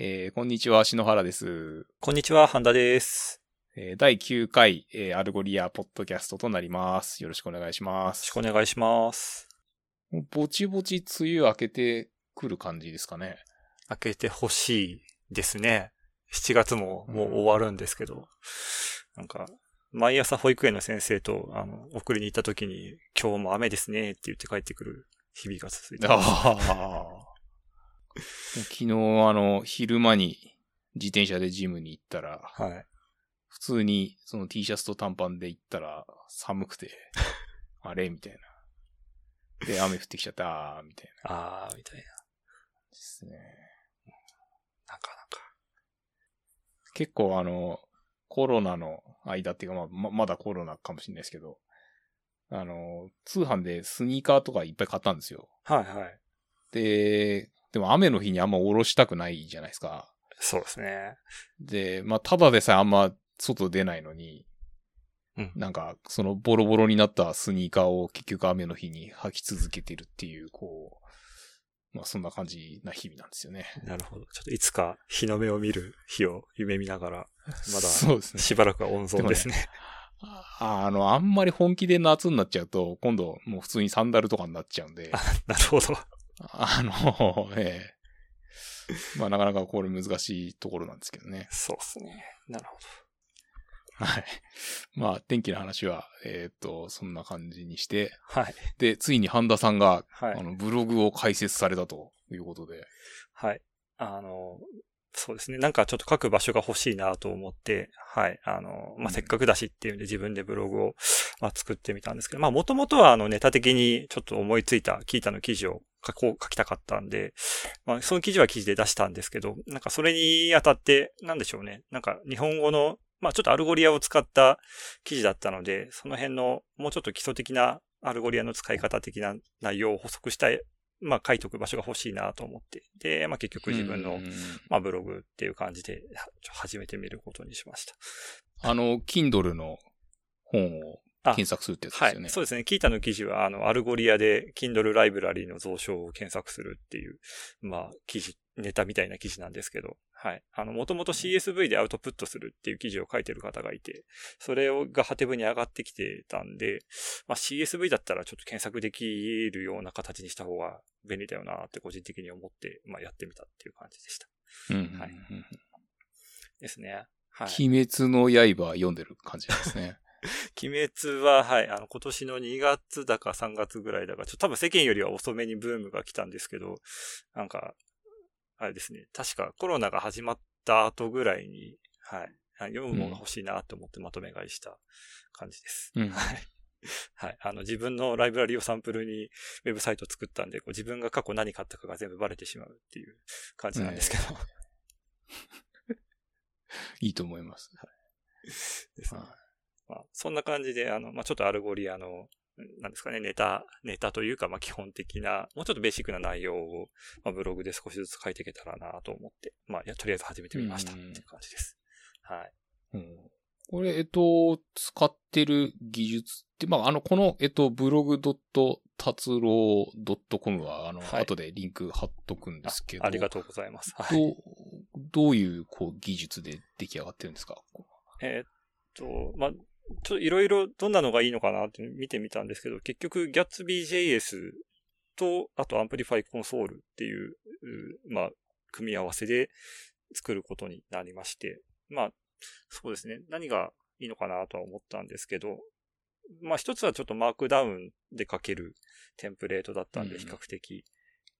えー、こんにちは、篠原です。こんにちは、ハンダです。えー第9回、えー Algolia ポッドキャストとなります。よろしくお願いしまよろす。しくお願いします。ぼちぼち梅雨明けてくる感じですかね。明けてほしいですね。7月ももう終わるんですけど、なんか、毎朝保育園の先生と、あの、送りに行った時に、今日も雨ですねって言って帰ってくる日々が続いてます。ああ。昨日、あの、昼間に自転車でジムに行ったら、はい。普通にその T シャツと短パンで行ったら寒くて、あれ？みたいな。で、雨降ってきちゃった、みたいなあー、みたいな。ですね。なかなか。結構あの、コロナの間っていうか、まあ、ままだコロナかもしれないですけど、あの、通販でスニーカーとかいっぱい買ったんですよ。はいはい。で、でも雨の日にあんま下ろしたくないじゃないですか。そうですね。で、まあ、ただでさえあんま外出ないのに、うんなんか、そのボロボロになったスニーカーを結局雨の日に履き続けてるっていう、こう、まあそんな感じな日々なんですよね。なるほど。ちょっといつか日の目を見る日を夢見ながら、まだそうですね。しばらくは温存ですね。ああの、あんまり本気で夏になっちゃうと、今度もう普通にサンダルとかになっちゃうんで、なるほど。あの、ええまあなかなかこれ難しいところなんですけどね。そうですね。なるほはい。まあ天気の話は、えーっと、そんな感じにして、ど。はい。で、ついに半田さんが、はいあ。の、ブログを開設されたということで。はい。あの、そうですね。なんかちょっと書く場所が欲しいなと思って、はい。あの、まあ、うんせっかくだしっていうんで自分でブログを、まあ、作ってみたんですけど、まあ、もともとはあの、ネタ的にちょっと思いついた、 Qiita の記事を書こう、書きたかったんで、まあ、その記事は記事で出したんですけど、なんかそれにあたって、なんでしょうね。なんか日本語の、まあ、ちょっと Algolia を使った記事だったので、その辺のもうちょっと基礎的な Algolia の使い方的な内容を補足したい、まあ、書いとく場所が欲しいなと思って。で、まあ、結局自分のうんまあ、ブログっていう感じで、はちょ始めてみることにしました。あの、Kindle の本をあ検索するってやつではい。すよね。そうですね。 Qiita の記事は、あの、 Algolia で Kindle ライブラリーの蔵書を検索するっていう、まあ、記事、ネタみたいな記事なんですけど、はい。あの、もともと CSV でアウトプットするっていう記事を書いてる方がいて、それをがハテブに上がってきてたんで、まあ、CSV だったらちょっと検索できるような形にした方が便利だよなって個人的に思って、まあ、やってみたっていう感じでした。うんはいですね。はい。鬼滅の刃読んでる感じですね。鬼滅は、はい、あの、今年の2月だか3月ぐらいだか、ちょっと多分世間よりは遅めにブームが来たんですけど、なんか、あれですね、確かコロナが始まった後ぐらいに、はい、読むものが欲しいなと思ってまとめ買いした感じです。うん はい。はい。あの、自分のライブラリをサンプルにウェブサイト作ったんで、こう自分が過去何買ったかが全部バレてしまうっていう感じなんですけど。いいと思います。ですねはいまあ、そんな感じで、あの、まあ、ちょっと Algolia の、なんですかね、ネタ、ネタというか、まあ、基本的な、もうちょっとベーシックな内容を、まあ、ブログで少しずつ書いていけたらなと思って、まあ、いや、とりあえず始めてみましたってうんいう感じです。はい。うんこれ、えっと、使ってる技術って、まあ、あの、この、えっと、ブログドット達郎 .com は、あの、はい後でリンク貼っとくんですけど、ありがとうございます。はい。どう、どういう、こう、技術で出来上がってるんですか？えーっと、まあ、ちょっといろいろどんなのがいいのかなって見てみたんですけど、結局 Gatsby.js と、あと Amplify Console っていう、うまあ、組み合わせで作ることになりまして、まあ、そうですね。何がいいのかなとは思ったんですけど、まあ一つはちょっと Markdown で書けるテンプレートだったんで、うん比較的、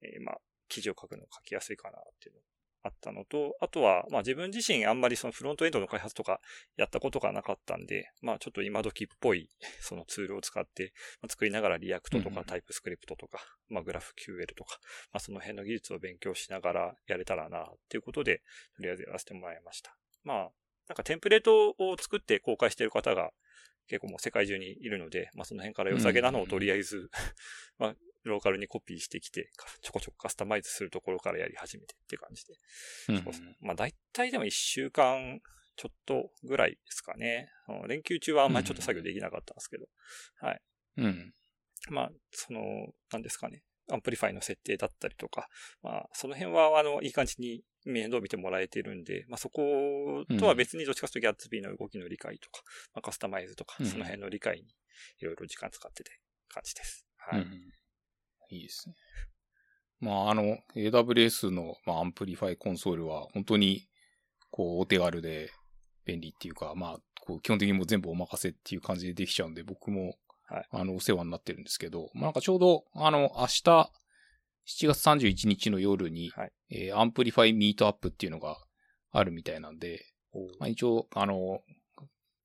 えーまあ、記事を書くの書きやすいかなっていうのがあったのと、あとは、まあ自分自身あんまりそのフロントエンドの開発とかやったことがなかったんで、まあちょっと今時っぽい そのツールを使って、まあ作りながら React とうんうんかタイプスクリプトとか、まあグラフ QL とか、まあその辺の技術を勉強しながらやれたらなっていうことで、とりあえずやらせてもらいました。まあ、なんかテンプレートを作って公開している方が結構もう世界中にいるので、まあその辺から良さげなのをとりあえず、まあローカルにコピーしてきて、ちょこちょこカスタマイズするところからやり始めてって感じで。うんそうですねまあ大体でも1週間ちょっとぐらいですかね。連休中はあんまりちょっと作業できなかったんですけど。はい。うん。まあ、その、なんですかね。 Amplify の設定だったりとか、まあ、その辺は、あの、いい感じに面倒見てもらえてるんで、まあ、そことは別にどっちかというと Gatsby の動きの理解とか、まあ、カスタマイズとか、その辺の理解にいろいろ時間使ってて感じです。はい。うん、いいですね。まあ、あの、AWS の、まあ、 Amplify Console は本当に、こう、お手軽で便利っていうか、まあ、こう、基本的にもう全部お任せっていう感じでできちゃうんで、僕も、はい、あの、お世話になってるんですけど、まあ、なんかちょうど、あの、明日、7月31日の夜に、はい、えー、 Amplify Meetup っていうのがあるみたいなんで、まあ、一応、あの、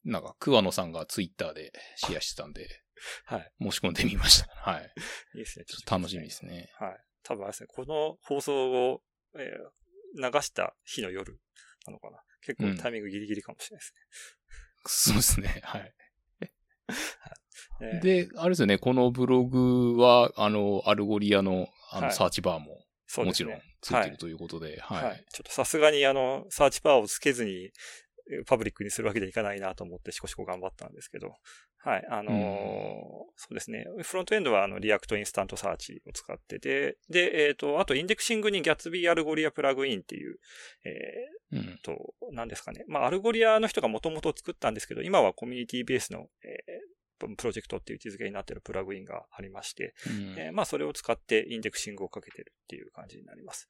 なんか、桑野さんがツイッターでシェアしてたんで、はい。申し込んでみました。はい。いいですね。ちょっと楽しみですね。はい。多分あれですね、この放送を、えー、流した日の夜なのかな。結構タイミングギリギリかもしれないですね。うん、そうですね、はい。で、あれですよね、このブログは、あの、 Algolia の、あの、サーチバーも、もちろんついてるということで、はい。はい、ちょっとさすがに、あの、サーチバーをつけずに、パブリックにするわけにはいかないなと思ってしこしこ頑張ったんですけど、はい。あのーうん、そうですね。フロントエンドはあの React InstantSearch を使ってて、で、えっ、ー、と、あとインデクシングに Gatsby Algolia Plugin っていう、えー、うん、と、何ですかね。まあ、 Algolia の人がもともと作ったんですけど、今はコミュニティベースの、えプロジェクトっていう位置づけになっているプラグインがありまして、うん、えー、まあそれを使ってインデクシングをかけてるっていう感じになります。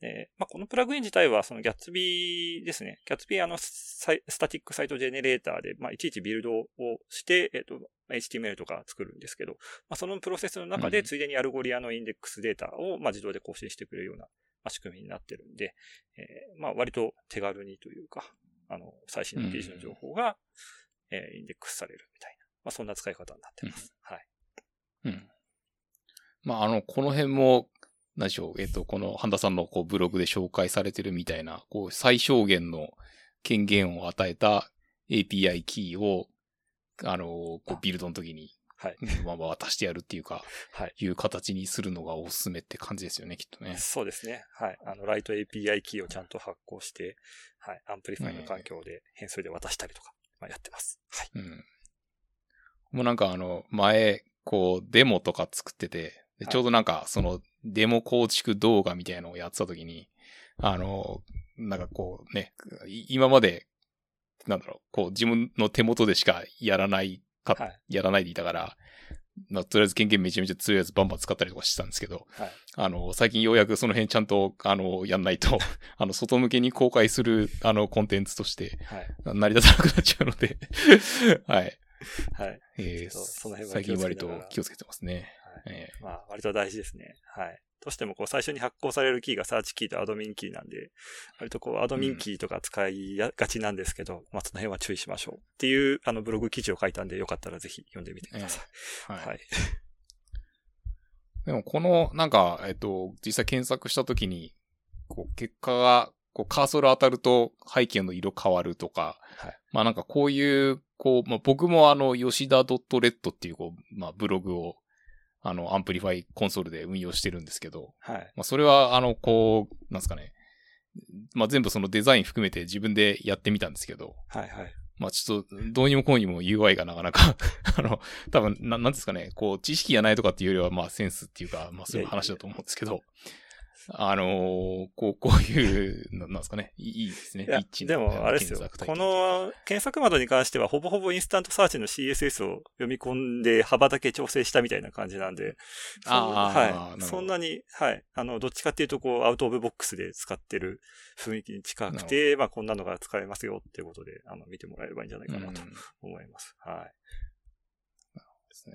えー、まあこのプラグイン自体はその Gatsby ですね。 Gatsby あの static site generator で、まあいちいちビルドをして、えっ、ー、と、HTML とか作るんですけど、まあそのプロセスの中でついでに Algolia のインデックスデータを、まあ自動で更新してくれるような仕組みになってるんで、えー、まあ割と手軽にというか、あの、最新の記事の情報が、えー、インデックスされるみたいな。まあ、そんな使い方になってます。うん、はい。うん。まあ、あの、この辺も、何でしょう、えっ、と、この、半田さんのこうブログで紹介されてるみたいな、こう、最小限の権限を与えた API キーを、あの、こう、ビルドの時に、はい。まあ、渡してやるっていうか、はい。いう形にするのがおすすめって感じですよね、きっとね。そうですね。はい。あの、ライト API キーをちゃんと発行して、はい。 Amplify の環境で変数で渡したりとか、まあ、やってます。はい。うん。もうなんかあの、前、こう、デモとか作ってて、でちょうどなんか、その、デモ構築動画みたいなのをやってた時に、あの、なんかこうね、今まで、なんだろう、こう、自分の手元でしかやらないか、はい、やらないでいたから、まあ、とりあえず権限めちゃめちゃ強いやつバンバン使ったりとかしてたんですけど、はい、あの、最近ようやくその辺ちゃんと、あの、やんないと、あの、外向けに公開する、あの、コンテンツとして、成り立たなくなっちゃうので はい。はい。えー、その辺は最近割と気をつけてますね。はい。えー、まあ、割と大事ですね。はい。どうしてもこう最初に発行されるキーが search key と admin key なんで、割とこう admin key とか使いがちなんですけど、うん、まあその辺は注意しましょう。っていうあのブログ記事を書いたんで、よかったらぜひ読んでみてください。えー、はい。はい、でもこの、なんか、えっと、実際検索したときに、こう、結果が、こう、カーソル当たると背景の色変わるとか、はい、まあなんかこういうこう、まあ、僕もあの、吉田 .red っていう、こう、まあ、ブログを、あの、 Amplify Console で運用してるんですけど、はい。まあ、それは、あの、こう、なんですかね。まあ、全部そのデザイン含めて自分でやってみたんですけど、はいはい。まあ、ちょっと、どうにもこうにも UI がなかなか あの、多分、ななんですかね、こう、知識がないとかっていうよりは、まあ、センスっていうか、まあ、そういう話だと思うんですけど、あのー、こう、こういう、なんですかね。いいですね。いでも、あれですよ。この検索窓に関しては、ほぼほぼ InstantSearch の CSS を読み込んで、幅だけ調整したみたいな感じなんで、はい。そんなに、はい。あの、どっちかっていうと、こう、 out of box で使ってる雰囲気に近くて、まあ、こんなのが使えますよっていうことで、あの、見てもらえればいいんじゃないかなと思います。はい。なるほどですね。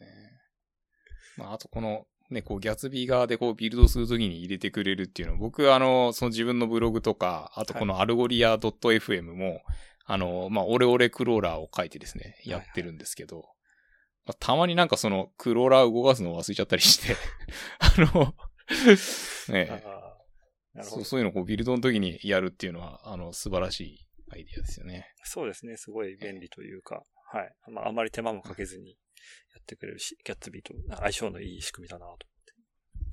まあ、あとこの、ね、こう、 Gatsby 側でこう、ビルドするときに入れてくれるっていうのは、僕、あの、その自分のブログとか、あとこのアルゴリア .fm も、はい、あの、まあ、オレオレクローラーを書いてですね、やってるんですけど、はいはいまあ、たまになんかその、クローラー動かすのを忘れちゃったりして あの ねそう、そういうのをこう、ビルドの時にやるっていうのは、あの、素晴らしいアイディアですよね。そうですね、すごい便利というか、はい。まあ、あまり手間もかけずにやってくれるし、ギャッツビーと相性のいい仕組みだなと思って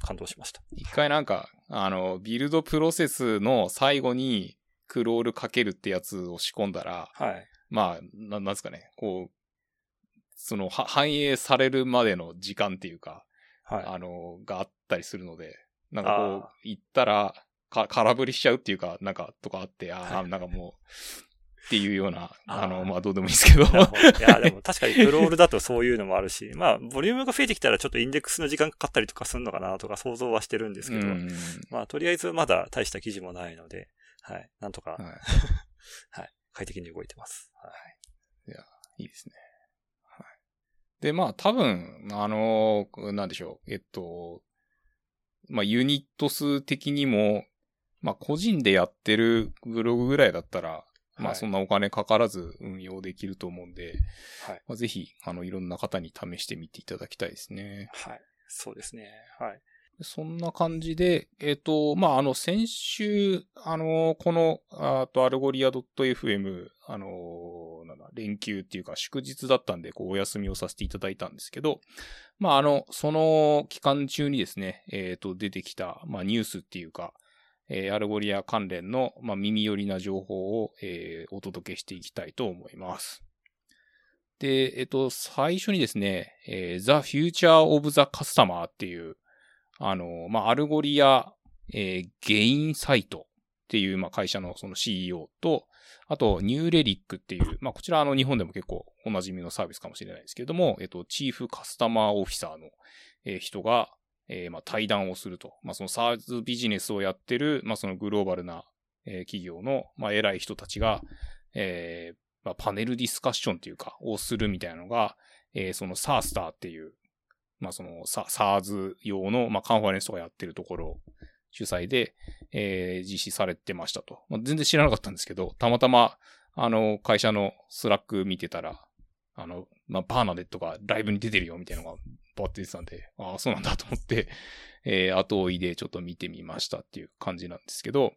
感動しました。一回なんか、あの、ビルドプロセスの最後にクロールかけるってやつを仕込んだら、はい。まあ、ななんですかね、こう、その、反映されるまでの時間っていうか、はい。あの、があったりするので、なんかこう、行ったら、か、空振りしちゃうっていうか、なんか、とかあって、ああ、なんかもう、っていうような、あの、まあ、どうでもいいですけど。いや、でも確かにクロールだとそういうのもあるし、まあ、ボリュームが増えてきたらちょっとインデックスの時間かかったりとかするのかなとか想像はしてるんですけど、まあ、とりあえずまだ大した記事もないので、はい、なんとか、はい、はい、快適に動いてます。はい。いや、いいですね。はい。で、まあ、多分、あの、なんでしょう、えっと、まあ、ユニット数的にも、まあ、個人でやってるブログぐらいだったら、まあそんなお金かからず運用できると思うんで、はい。まあ、ぜひ、あの、いろんな方に試してみていただきたいですね。はい。そうですね。はい。そんな感じで、えっ、ー、と、まあ、あの、先週、あの、この、あと、 Algolia .fm、あの、なんだ、連休っていうか、祝日だったんで、こう、お休みをさせていただいたんですけど、まあ、あの、その期間中にですね、えっ、ー、と、出てきた、まあ、ニュースっていうか、えー、 Algolia 関連の、まあ、耳寄りな情報を、えー、お届けしていきたいと思います。で、えっと、最初にですね、えー、The Future of the Customer っていう、あの、まあ、 Algolia、えー、 Gainsight っていう、まあ、会社のその CEO と、あと、 New Relic っていう、まあ、こちらあの日本でも結構おなじみのサービスかもしれないですけれども、えっと、チーフカスタマーオフィサーの、えー、人が、えー、まあ、対談をすると。まあ、その SARS ビジネスをやってる、まあ、そのグローバルな、えー、企業の、まあ、偉い人たちが、えー、まあ、パネルディスカッションっていうか、をするみたいなのが、えー、その SaaStr っていう、まあ、その SaaS 用の、まあ、カンファレンスとかやってるところ主催で、えー、実施されてましたと。まあ、全然知らなかったんですけど、たまたま、あの、会社の Slack 見てたら、あの、まあ、バーナデットがライブに出てるよみたいなのがバーって出てたんで、ああ、そうなんだと思って、えー、後追いでちょっと見てみましたっていう感じなんですけど、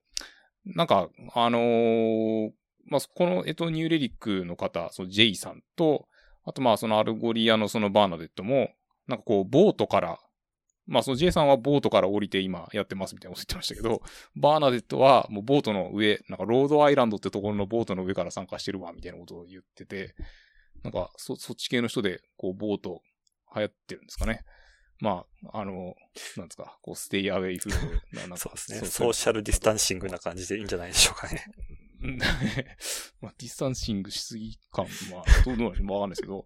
なんか、あのー、まあ、この、えっと、 New Relic の方、その J さんと、あとまあ、その Algolia のそのバーナデットも、なんかこう、ボートから、まあ、その J さんはボートから降りて今やってますみたいなこと言ってましたけど、バーナデットはもうボートの上、なんかロードアイランドってところのボートの上から参加してるわ、みたいなことを言ってて、なんか、そ、そっち系の人で、こう、ボート流行ってるんですかね。まあ、あの、なんですか、こう、 stay away 風な、なんか。そうですね。ソーシャルディスタンシングな感じでいいんじゃないでしょうかね。まあ、ディスタンシングしすぎ感、まあ、どうなのかわかんないですけど。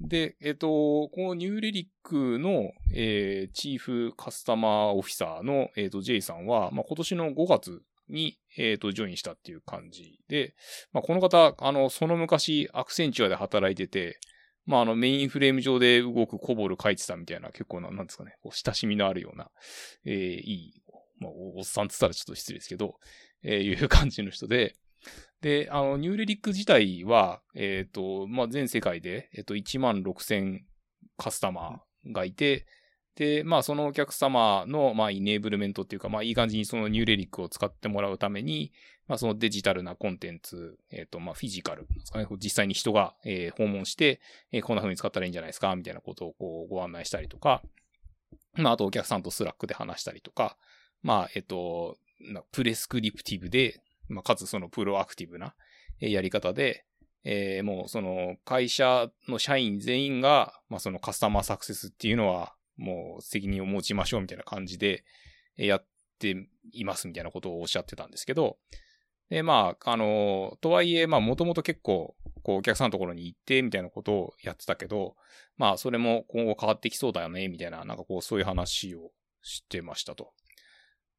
で、えっ、と、この New Relic の、えー、チーフカスタマーオフィサーの、えっ、ー、と、J さんは、まあ、今年の5月に、えっ、ー、と、ジョインしたっていう感じで、まあ、この方、あの、その昔、アクセンチュアで働いてて、まあ、あの、メインフレーム上で動くコボル書いてたみたいな、結構な、なんですかね、こう親しみのあるような、えー、いい、まあ、おっさんって言ったらちょっと失礼ですけど、えー、いう感じの人で、で、あの、ニューレリック自体は、えっ、ー、と、まあ、全世界で、えっ、ー、と、1万6000カスタマーがいて、で、まあ、そのお客様の、まあ、イネーブルメントっていうか、まあ、いい感じにそのニューレリックを使ってもらうために、まあ、そのデジタルなコンテンツ、えっ、ー、と、まあ、フィジカルですかね。実際に人が、えー、訪問して、えー、こんな風に使ったらいいんじゃないですか？みたいなことをこう、ご案内したりとか、まあ、あとお客さんと Slack で話したりとか、まあ、えっ、と、 prescriptive で、まあ、かつその proactive なやり方で、えー、もうその会社の社員全員が、まあ、その customer success っていうのは、もう責任を持ちましょうみたいな感じでやっていますみたいなことをおっしゃってたんですけど、で、まあ、あの、とはいえ、まあ、もともと結構、こう、お客さんのところに行って、みたいなことをやってたけど、まあ、それも今後変わってきそうだよね、みたいな、なんかこう、そういう話をしてましたと。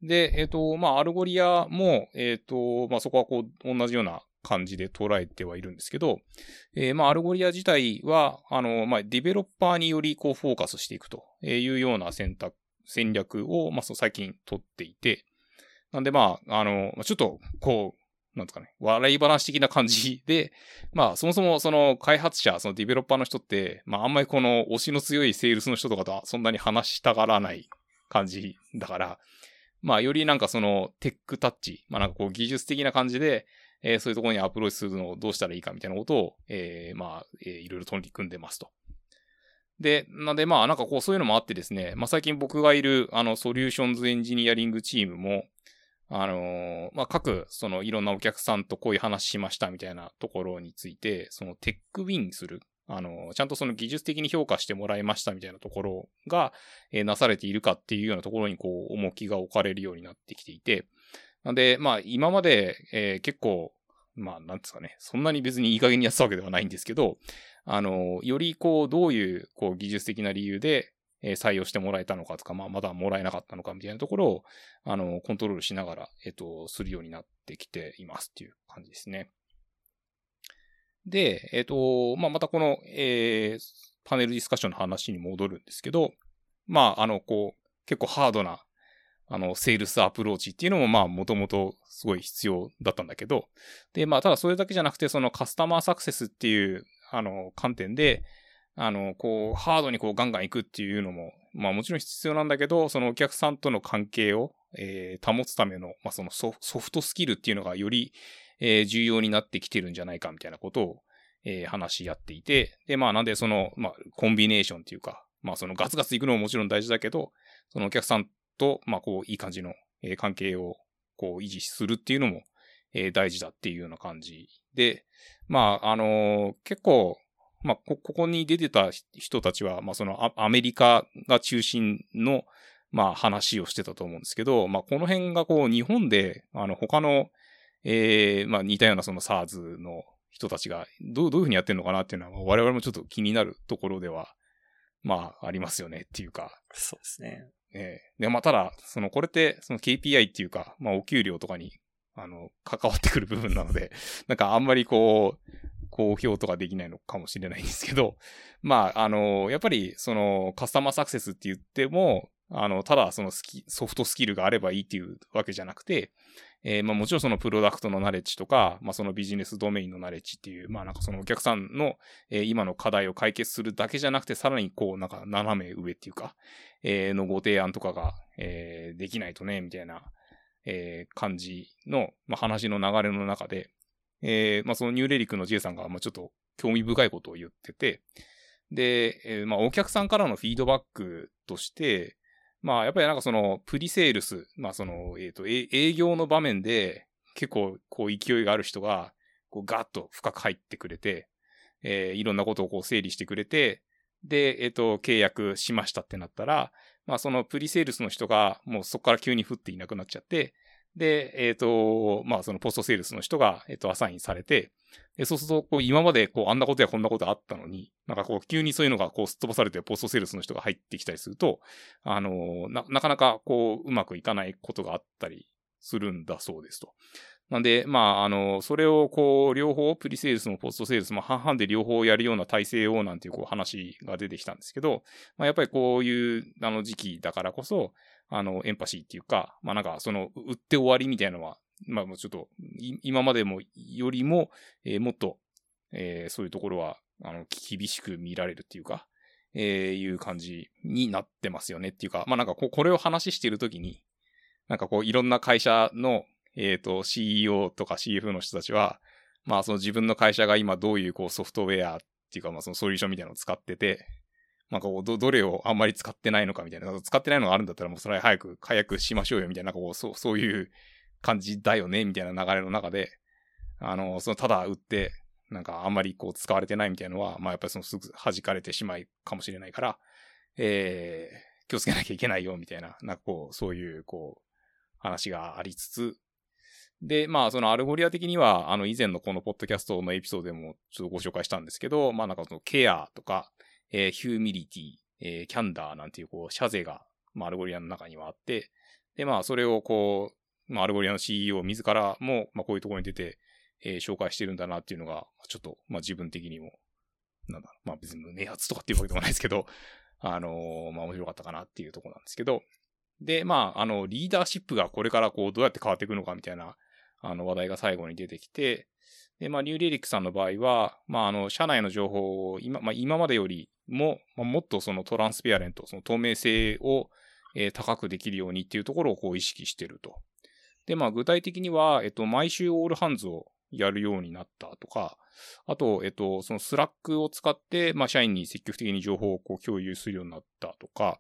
で、えっ、ー、と、まあ、アルゴリアも、えっ、ー、と、まあ、そこはこう、同じような感じで捉えてはいるんですけど、えー、まあ、アルゴリア自体は、あの、まあ、ディベロッパーによりこうフォーカスしていくというような選択、戦略を、まあ、最近取っていて、なんでまあ、あの、ちょっと、こう、なんですかね、笑い話的な感じで、まあ、そもそもその開発者、そのディベロッパーの人って、まあ、あんまりこの推しの強いセールスの人とかとはそんなに話したがらない感じだから、まあ、よりなんかそのテックタッチ、まあなんかこう技術的な感じで、えー、そういうところにアプローチするのをどうしたらいいかみたいなことを、えー、まあ、えー、いろいろ取り組んでますと。で、なんでまあなんかこうそういうのもあってですね、まあ最近僕がいるあの Solutions Engineering チームも、あの、まあ各そのいろんなお客さんとこういう話しましたみたいなところについて、その tech win する、あの、ちゃんとその技術的に評価してもらいましたみたいなところが、えー、なされているかっていうようなところにこう、重きが置かれるようになってきていて、なんで、まあ、今まで、えー、結構、まあ、なんですかね、そんなに別にいい加減にやってたわけではないんですけど、あの、よりこう、どういう、こう、技術的な理由で、えー、採用してもらえたのかとか、まあ、まだもらえなかったのかみたいなところを、あの、コントロールしながら、えっ、ー、と、するようになってきていますっていう感じですね。で、えっ、ー、と、まあ、またこの、えー、パネルディスカッションの話に戻るんですけど、まあ、あの、こう、結構ハードな、あの、セールスアプローチっていうのも、まあ、もともとすごい必要だったんだけど、で、まあ、ただそれだけじゃなくて、そのカスタマーサクセスっていう、あの、観点で、あの、こう、ハードにこうガンガン行くっていうのも、まあもちろん必要なんだけど、そのお客さんとの関係を、えー、保つための、まあそのソフトスキルっていうのがより、えー、重要になってきてるんじゃないかみたいなことを、えー、話し合っていて、で、まあなんでその、まあコンビネーションっていうか、まあそのガツガツ行くのももちろん大事だけど、そのお客さんと、まあこういい感じの、えー、関係をこう維持するっていうのも、えー、大事だっていうような感じで、まああの、結構、まあ、こ、ここに出てた人たちは、まあ、そのアメリカが中心の、まあ、話をしてたと思うんですけど、まあ、この辺がこう、日本で、あの、他の、ええー、まあ、似たようなその SARS の人たちが、どう、どういうふうにやってるのかなっていうのは、我々もちょっと気になるところでは、まあ、ありますよねっていうか。そうですね。ええ。ー、で、まあ、ただ、その、これって、その KPI っていうか、まあ、お給料とかに、あの、関わってくる部分なので、なんかあんまりこう、公表とかできないのかもしれないんですけど、まあ、あの、やっぱり、その、カスタマーサクセスって言っても、あの、ただそのスキ、ソフトスキルがあればいいっていうわけじゃなくて、えー、まあもちろんそのプロダクトのナレッジとか、まあそのビジネスドメインのナレッジっていう、まあなんかそのお客さんの、えー、今の課題を解決するだけじゃなくて、さらにこうなんか斜め上っていうか、えー、のご提案とかが、えー、できないとね、みたいな、えー、感じの、まあ話の流れの中で、えー、まあ、そのニューレリックの J さんが、まあ、ちょっと興味深いことを言ってて、で、えー、まあ、お客さんからのフィードバックとして、まあ、やっぱりなんかその、プリセールス、まあ、その、えっ、ー、と、営業の場面で、結構、こう、勢いがある人が、こう、ガッと深く入ってくれて、えー、いろんなことをこう、整理してくれて、で、えっ、ー、と、契約しましたってなったら、まあ、そのプリセールスの人が、もうそこから急に降っていなくなっちゃって、で、えっ、ー、と、まあ、そのポストセールスの人が、えっ、ー、と、アサインされて、でそうすると、こう、今まで、こう、あんなことやこんなことあったのに、なんかこう、急にそういうのが、こう、すっ飛ばされて、ポストセールスの人が入ってきたりすると、あの、な、なかなか、こう、うまくいかないことがあったりするんだそうですと。なんで、まあ、あの、それをこう、両方、プリセールスもポストセールスも半々で両方やるような体制をなんていうこう話が出てきたんですけど、まあ、やっぱりこういうあの時期だからこそ、あの、エンパシーっていうか、まあなんか、その、売って終わりみたいなのは、まあもうちょっと、今までもよりも、えー、もっと、えー、そういうところは、あの、厳しく見られるっていうか、えー、いう感じになってますよねっていうか、まあなんかこ、これを話してるときに、なんかこう、いろんな会社の、えっ、ー、と、CEO とか CF の人たちは、まあその自分の会社が今どういうこうソフトウェアっていうか、まあそのソリューションみたいなのを使ってて、なんかこう、ど、どれをあんまり使ってないのかみたいな、使ってないのがあるんだったらもうそれは早く解約しましょうよみたいな、なんかこう、そう、そういう感じだよねみたいな流れの中で、あの、その、ただ売って、なんかあんまりこう使われてないみたいなのは、まあやっぱりそのすぐ弾かれてしまいかもしれないから、えー、気をつけなきゃいけないよみたいな、なんかこう、そういうこう、話がありつつ、で、まあ、そのアルゴリア的には、あの、以前のこのポッドキャストのエピソードでもちょっとご紹介したんですけど、まあなんかそのケアとか、えー、 humility、えー、 candor なんていう、こう、社是が、まあ、アルゴリアの中にはあって、で、まあ、それをこう、まあ、アルゴリアの CEO 自らも、まあ、こういうところに出て、えー、紹介してるんだなっていうのが、ちょっと、まあ、自分的にも、なんだまあ、別に明発とかっていうわけでもないですけど、あのー、まあ、面白かったかなっていうところなんですけど、で、まあ、あの、リーダーシップがこれからこう、どうやって変わっていくのかみたいな、あの、話題が最後に出てきて、で、まあ、ニューレリックさんの場合は、まあ、あの、社内の情報を今、まあ、今までよりも、まあ、もっとその transparent、その透明性を、えー、高くできるようにっていうところをこう意識してると。で、まあ、具体的には、えっと、毎週 all hands をやるようになったとか、あと、えっと、そのスラックを使って、まあ、社員に積極的に情報をこう共有するようになったとか、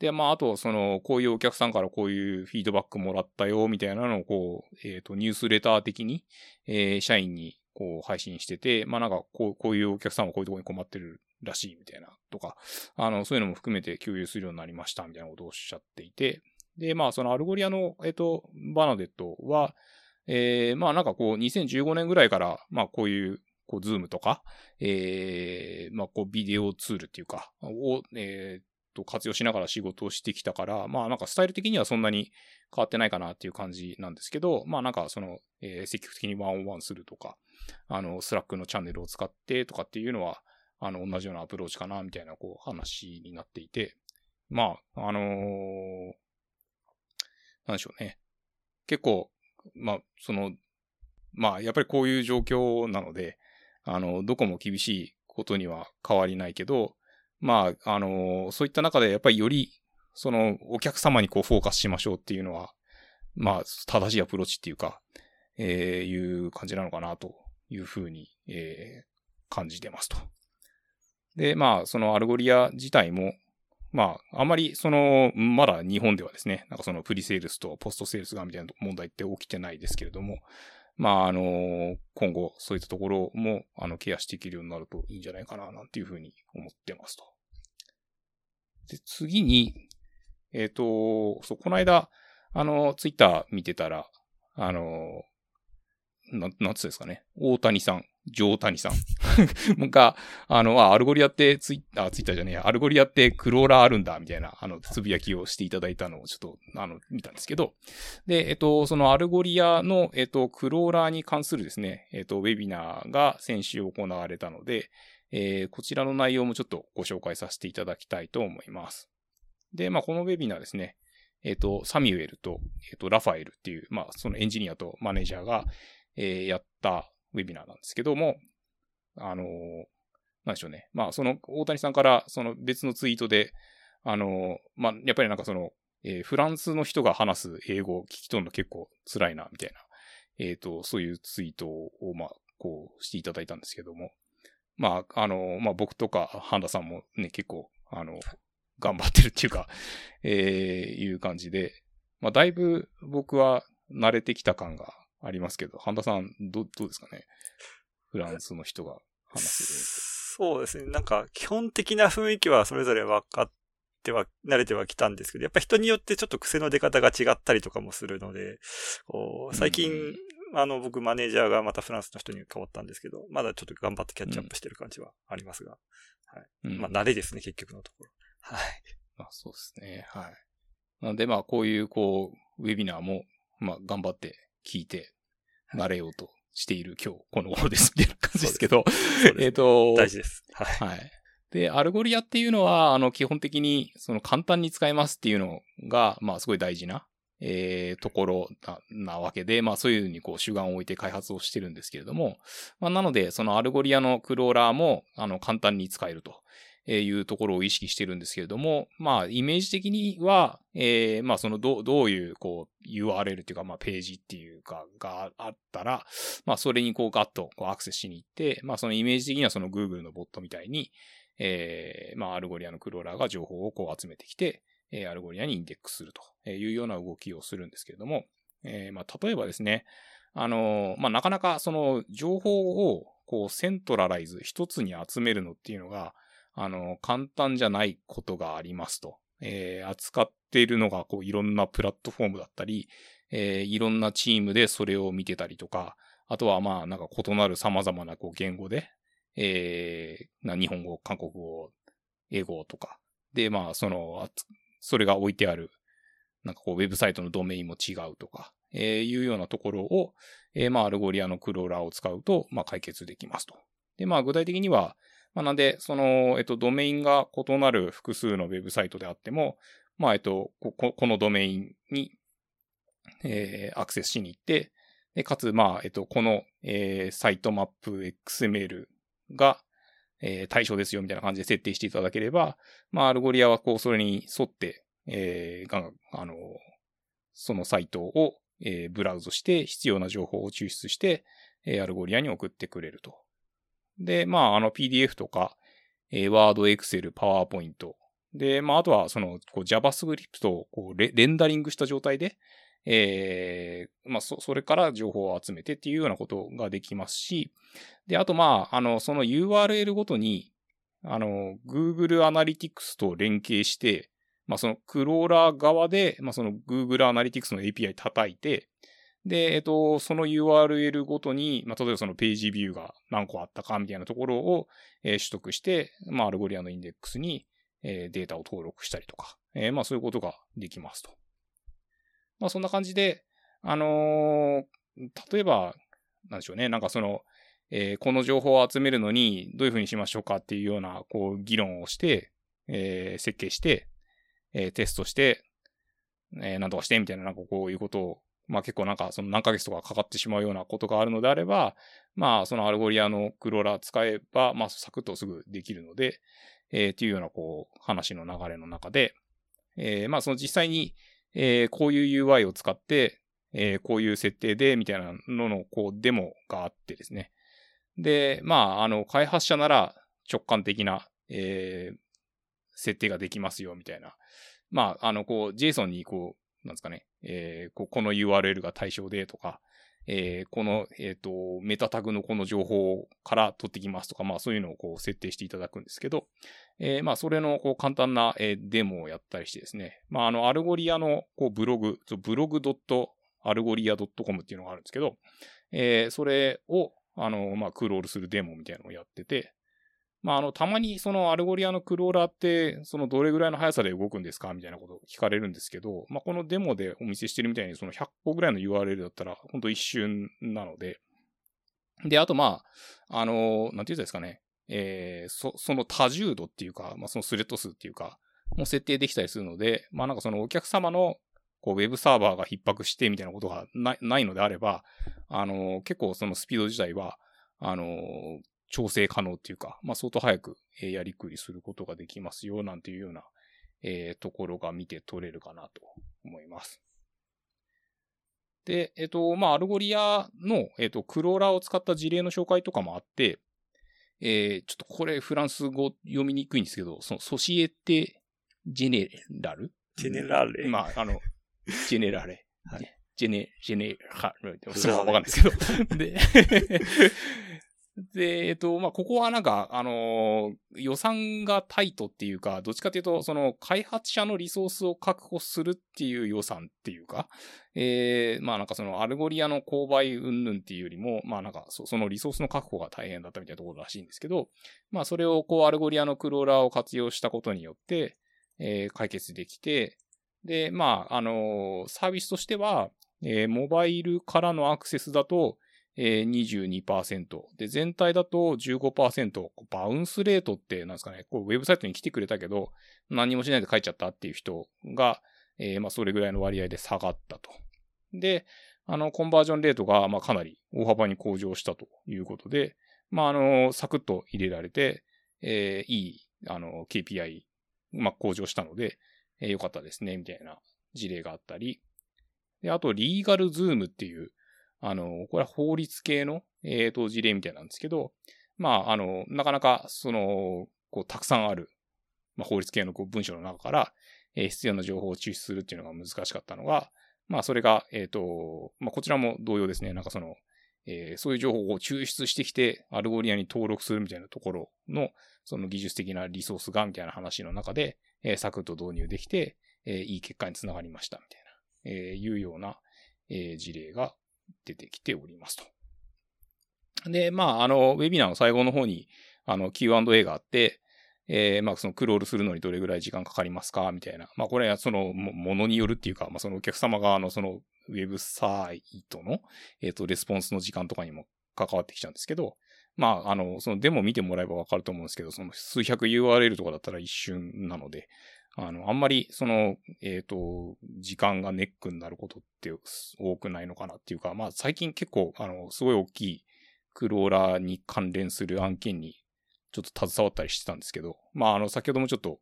で、まあ、あと、その、こういうお客さんからこういうフィードバックもらったよ、みたいなのを、こう、えっ、ー、と、ニュースレター的に、えー、社員に、こう配信してて、まあなんかこう、こういうお客さんはこういうところに困ってるらしいみたいなとか、あの、そういうのも含めて共有するようになりましたみたいなことをおっしゃっていて、で、まあそのアルゴリアの、えっと、バナデットは、えー、まあなんかこう2015年ぐらいから、まあこういう、こう、ズームとか、えー、まあこうビデオツールっていうか、を、えー、と活用しながら仕事をしてきたから、まあなんかスタイル的にはそんなに変わってないかなっていう感じなんですけど、まあなんかその、えー、積極的に one on one するとか、あの、スラックのチャンネルを使ってとかっていうのは、あの、同じようなアプローチかな、みたいな、こう、話になっていて、まあ、あのー、なんでしょうね。結構、まあ、その、まあ、やっぱりこういう状況なので、あの、どこも厳しいことには変わりないけど、まあ、あの、そういった中でやっぱりより、その、お客様にこうフォーカスしましょうっていうのは、まあ、正しいアプローチっていうか、えー、いう感じなのかなというふうに、えー、感じてますと。で、まあ、そのアルゴリア自体も、まあ、あまり、その、まだ日本ではですね、なんかそのプリセールスとポストセールスがみたいな問題って起きてないですけれども、まあ、あの、今後、そういったところも、あの、ケアしていけるようになるといいんじゃないかな、なんていうふうに思ってますと。で、次に、えっ、ー、と、そう、この間、あの、ツイッター見てたら、あの、な、なんつうんですかね。大谷さん、上谷さん。が、あの、あ、アルゴリアってツイッター、ツイッターじゃねえや、アルゴリアってクローラーあるんだ、みたいな、あの、つぶやきをしていただいたのをちょっと、あの、見たんですけど、で、えっと、そのアルゴリアの、えっと、クローラーに関するですね、えっと、ウェビナーが先週行われたので、えー、こちらの内容もちょっとご紹介させていただきたいと思います。で、まあ、このウェビナーですね、えっ、と、サミュエルと、えっ、と、ラファエルっていう、まあ、そのエンジニアとマネージャーが、えー、やったウェビナーなんですけども、あのー、なんでしょうね。まあ、その、大谷さんから、その別のツイートで、あの、まあ、やっぱりなんかその、えー、フランスの人が話す英語を聞き取るの結構辛いな、みたいな、えっ、と、そういうツイートを、まあ、こうしていただいたんですけども、まあ、あの、まあ、僕とか、ハンダさんもね、結構、あの、頑張ってるっていうか、えー、いう感じで、まあ、だいぶ僕は慣れてきた感がありますけど、半田さん、ど、どうですかね？フランスの人が話すそうですね。なんか、基本的な雰囲気はそれぞれ分かっては、慣れてはきたんですけど、やっぱ人によってちょっと癖の出方が違ったりとかもするので、最近、あの、僕、マネージャーがまたフランスの人に変わったんですけど、まだちょっと頑張ってキャッチアップしてる感じはありますが、はい。うん、まあ、慣れですね、結局のところ。はい。まあ、そうですね。はい。なんで、まあ、こういう、こう、ウェビナーも、まあ、頑張って聞いて、慣れようとしている今日、この頃です、みたいな感じですけど、えっと、大事です。はい。はい。で、アルゴリアっていうのは、あの、基本的に、その簡単に使えますっていうのが、まあ、すごい大事な、えー、ところな、なわけで、まあ、そういうふうにこう、主眼を置いて開発をしてるんですけれども、まあ、なので、そのアルゴリアのクローラーも、あの、簡単に使えると。いうところを意識してるんですけれども、まあ、イメージ的には、えー、まあ、その、ど、どういう、こう、URL っていうか、まあ、ページっていうか、があったら、まあ、それにこう、ガッと、こう、アクセスしに行って、まあ、そのイメージ的にはその Google のボットみたいに、えー、まあ、アルゴリアのクローラーが情報をこう集めてきて、えー、アルゴリアにインデックスするというような動きをするんですけれども、えー、まあ、例えばですね、あのまあ、なかなかその情報をこう centralize 一つに集めるのっていうのが、あの、簡単じゃないことがありますと。えー、扱っているのが、こう、いろんなプラットフォームだったり、えー、いろんなチームでそれを見てたりとか、あとはまあ、なんか異なる様々なこう言語で、えー、な日本語、韓国語、英語とか。で、まあ、その、それが置いてある、なんかこう、ウェブサイトのドメインも違うとか、えー、いうようなところを、えー、まあ、アルゴリアのクローラーを使うと、まあ、解決できますと。で、まあ、具体的には、まあ、なんで、その、えっと、ドメインが異なる複数のウェブサイトであっても、まあ、えっと、こ、このドメインに、えー、アクセスしに行って、で、かつ、まあ、えっと、この、えー、サイトマップ XML が、えー、対象ですよ、みたいな感じで設定していただければ、まあ、アルゴリアは、こう、それに沿って、えー、が、あの、そのサイトを、えー、ブラウズして、必要な情報を抽出して、えー、アルゴリアに送ってくれると。で、まあ、あの PDF とか、えー、Word、Excel、PowerPoint。で、まあ、あとは、その、JavaScript をこうレンダリングした状態で、えー、まあ、そ、それから情報を集めてっていうようなことができますし、で、あとまあ、あの、その URL ごとに、あの、Google Analytics と連携して、まあ、そのクローラー側で、まあ、その Google Analytics の API 叩いて、で、えっと、その URL ごとに、まあ、例えばそのページビューが何個あったかみたいなところを、えー、取得して、まあ、アルゴリアのインデックスに、えー、データを登録したりとか、えー、まあ、そういうことができますと。まあ、そんな感じで、あの、例えば、なんでしょうね、なんかその、え、この情報を集めるのにどういうふうにしましょうかっていうような、こう、議論をして、え、設計して、え、テストして、えー、なんとかして、みたいな、なんかこういうことを、まあ結構なんかその何ヶ月とかかかってしまうようなことがあるのであれば、まあそのアルゴリアのクローラー使えば、まあサクッとすぐできるので、えー、っていうようなこう話の流れの中で、えー、まあその実際に、えー、こういう UI を使って、えー、こういう設定で、みたいなののこうデモがあってですね。で、まああの開発者なら直感的な、えー、設定ができますよ、みたいな。まあ、あの、こう、JSON にこう、なんですかね、えー、ここの URL が対象でとか、えー、この、え、ー、と、メタタグのこの情報から取ってきますとか、まあそういうのをこう設定していただくんですけど、えー、まあそれのこう簡単な、えー、デモをやったりしてですね、まああの、アルゴリアのこうブログ、 blog.algolia.com っていうのがあるんですけど、えー、それを、あの、まあクロールするデモみたいなのをやってて、まあ、あの、たまにそのアルゴリアのクローラーって、そのどれぐらいの速さで動くんですかみたいなことを聞かれるんですけど、まあ、このデモでお見せしてるみたいに、その100個ぐらいの URL だったら、ほんと一瞬なので、で、あとまあ、あの、なんて言うんですかね、えー、そ、その多重度っていうか、まあ、そのスレッド数っていうか、もう設定できたりするので、まあ、なんかそのお客様のこう、ウェブサーバーが逼迫してみたいなことがないないのであれば、あの、結構そのスピード自体は、あの、調整可能っていうか、まあ、相当早く、えやりくりすることができますよ、なんていうような、えー、ところが見て取れるかなと思います。で、えっ、ー、と、まあ、アルゴリアの、えっ、ー、と、クローラーを使った事例の紹介とかもあって、えー、ちょっとこれフランス語読みにくいんですけど、そのソシエテジェネラル？ジェネラレ。まあ、あの、ジェネラレ。はい。ジェネ、ジェネラル。すごいわかんないですけど。で、で、えっと、まあ、ここはなんか、あのー、予算がタイトっていうか、どっちかというと、その、開発者のリソースを確保するっていう予算っていうか、えー、まあなんかその、アルゴリアの購買云々っていうよりも、まあなんかそ、そのリソースの確保が大変だったみたいなところらしいんですけど、まあそれをこう、アルゴリアのクローラーを活用したことによって、えー、解決できて、で、まあ、あのー、サービスとしては、えー、モバイルからのアクセスだと、えー、22%。で、全体だと15%。 bounce rate ってなんですかね、こうウェブサイトに来てくれたけど、何もしないで帰っちゃったっていう人が、えー、まあそれぐらいの割合で下がったと。で、あの、コンバージョンレートが、まあかなり大幅に向上したということで、まああの、サクッと入れられて、えー、いい、あの、KPI、まあ向上したので、えー、よかったですね、みたいな事例があったり、で、あと、リーガルズームっていう、あの、これは法律系の、えっ、ー、と、事例みたいなんですけど、まあ、あの、なかなか、その、こう、たくさんある、まあ、法律系のこう文章の中から、えー、必要な情報を抽出するっていうのが難しかったのが、まあ、それが、えっ、ー、と、まあ、こちらも同様ですね。なんかその、えー、そういう情報を抽出してきて、アルゴリアに登録するみたいなところの、その技術的なリソースが、みたいな話の中で、えー、サクッと導入できて、えー、いい結果につながりました、みたいな、えー、いうような、えー、事例が出てきておりますと。で、まあ、あの、ウェビナーの最後の方に、あの、Q&A があって、えー、まあ、そのクロールするのにどれぐらい時間かかりますか？みたいな。まあ、これはその、ものによるっていうか、まあ、そのお客様側のその、ウェブサイトの、えっ、ー、と、レスポンスの時間とかにも関わってきちゃうんですけど、まあ、あの、そのデモ見てもらえばわかると思うんですけど、その数百 URL とかだったら一瞬なので、あの、あんまり、その、えっ、ー、と、時間がネックになることって多くないのかなっていうか、まあ最近結構、あの、すごい大きいクローラーに関連する案件にちょっと携わったりしてたんですけど、まああの、先ほどもちょっと、